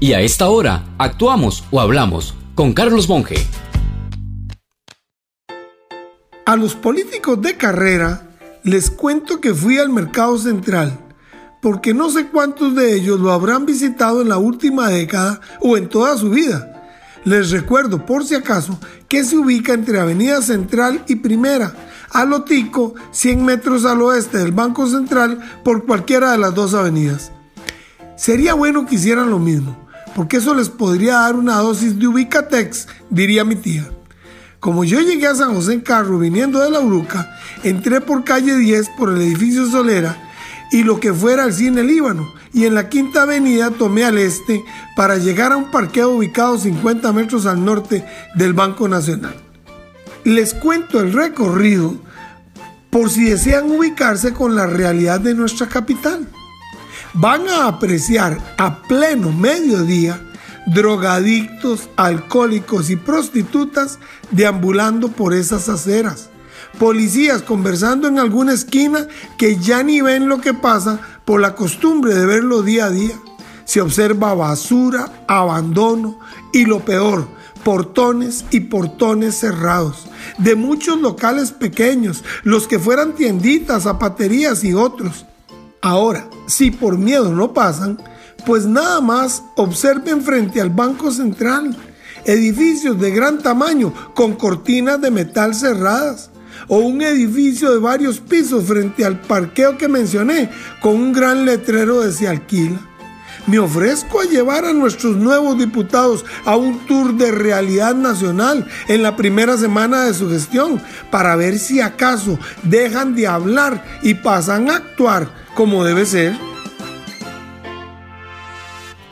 Y a esta hora, actuamos o hablamos con Carlos Monge. A los políticos de carrera les cuento que fui al mercado central, porque no sé cuántos de ellos lo habrán visitado en la última década o en toda su vida. Les recuerdo, por si acaso, que se ubica entre Avenida Central y Primera, a Lotico, 100 metros al oeste del Banco Central, por cualquiera de las dos avenidas. Sería bueno que hicieran lo mismo, porque eso les podría dar una dosis de Ubicatex, diría mi tía. Como yo llegué a San José en carro viniendo de la Uruca, entré por calle 10 por el edificio Solera y lo que fuera el cine Líbano, y en la quinta avenida tomé al este para llegar a un parqueo ubicado 50 metros al norte del Banco Nacional. Les cuento el recorrido por si desean ubicarse con la realidad de nuestra capital. Van a apreciar a pleno mediodía drogadictos, alcohólicos y prostitutas deambulando por esas aceras. Policías conversando en alguna esquina que ya ni ven lo que pasa por la costumbre de verlo día a día. Se observa basura, abandono y lo peor, portones y portones cerrados, de muchos locales pequeños, los que fueran tienditas, zapaterías y otros. Ahora, si por miedo no pasan, pues nada más observen frente al Banco Central edificios de gran tamaño con cortinas de metal cerradas o un edificio de varios pisos frente al parqueo que mencioné con un gran letrero de se alquila. Me ofrezco a llevar a nuestros nuevos diputados a un tour de realidad nacional en la primera semana de su gestión para ver si acaso dejan de hablar y pasan a actuar como debe ser.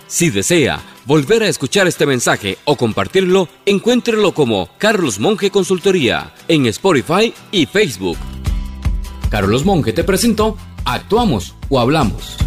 Si desea volver a escuchar este mensaje o compartirlo, encuéntrelo como Carlos Monge Consultoría en Spotify y Facebook. Carlos Monge te presentó Actuamos o Hablamos.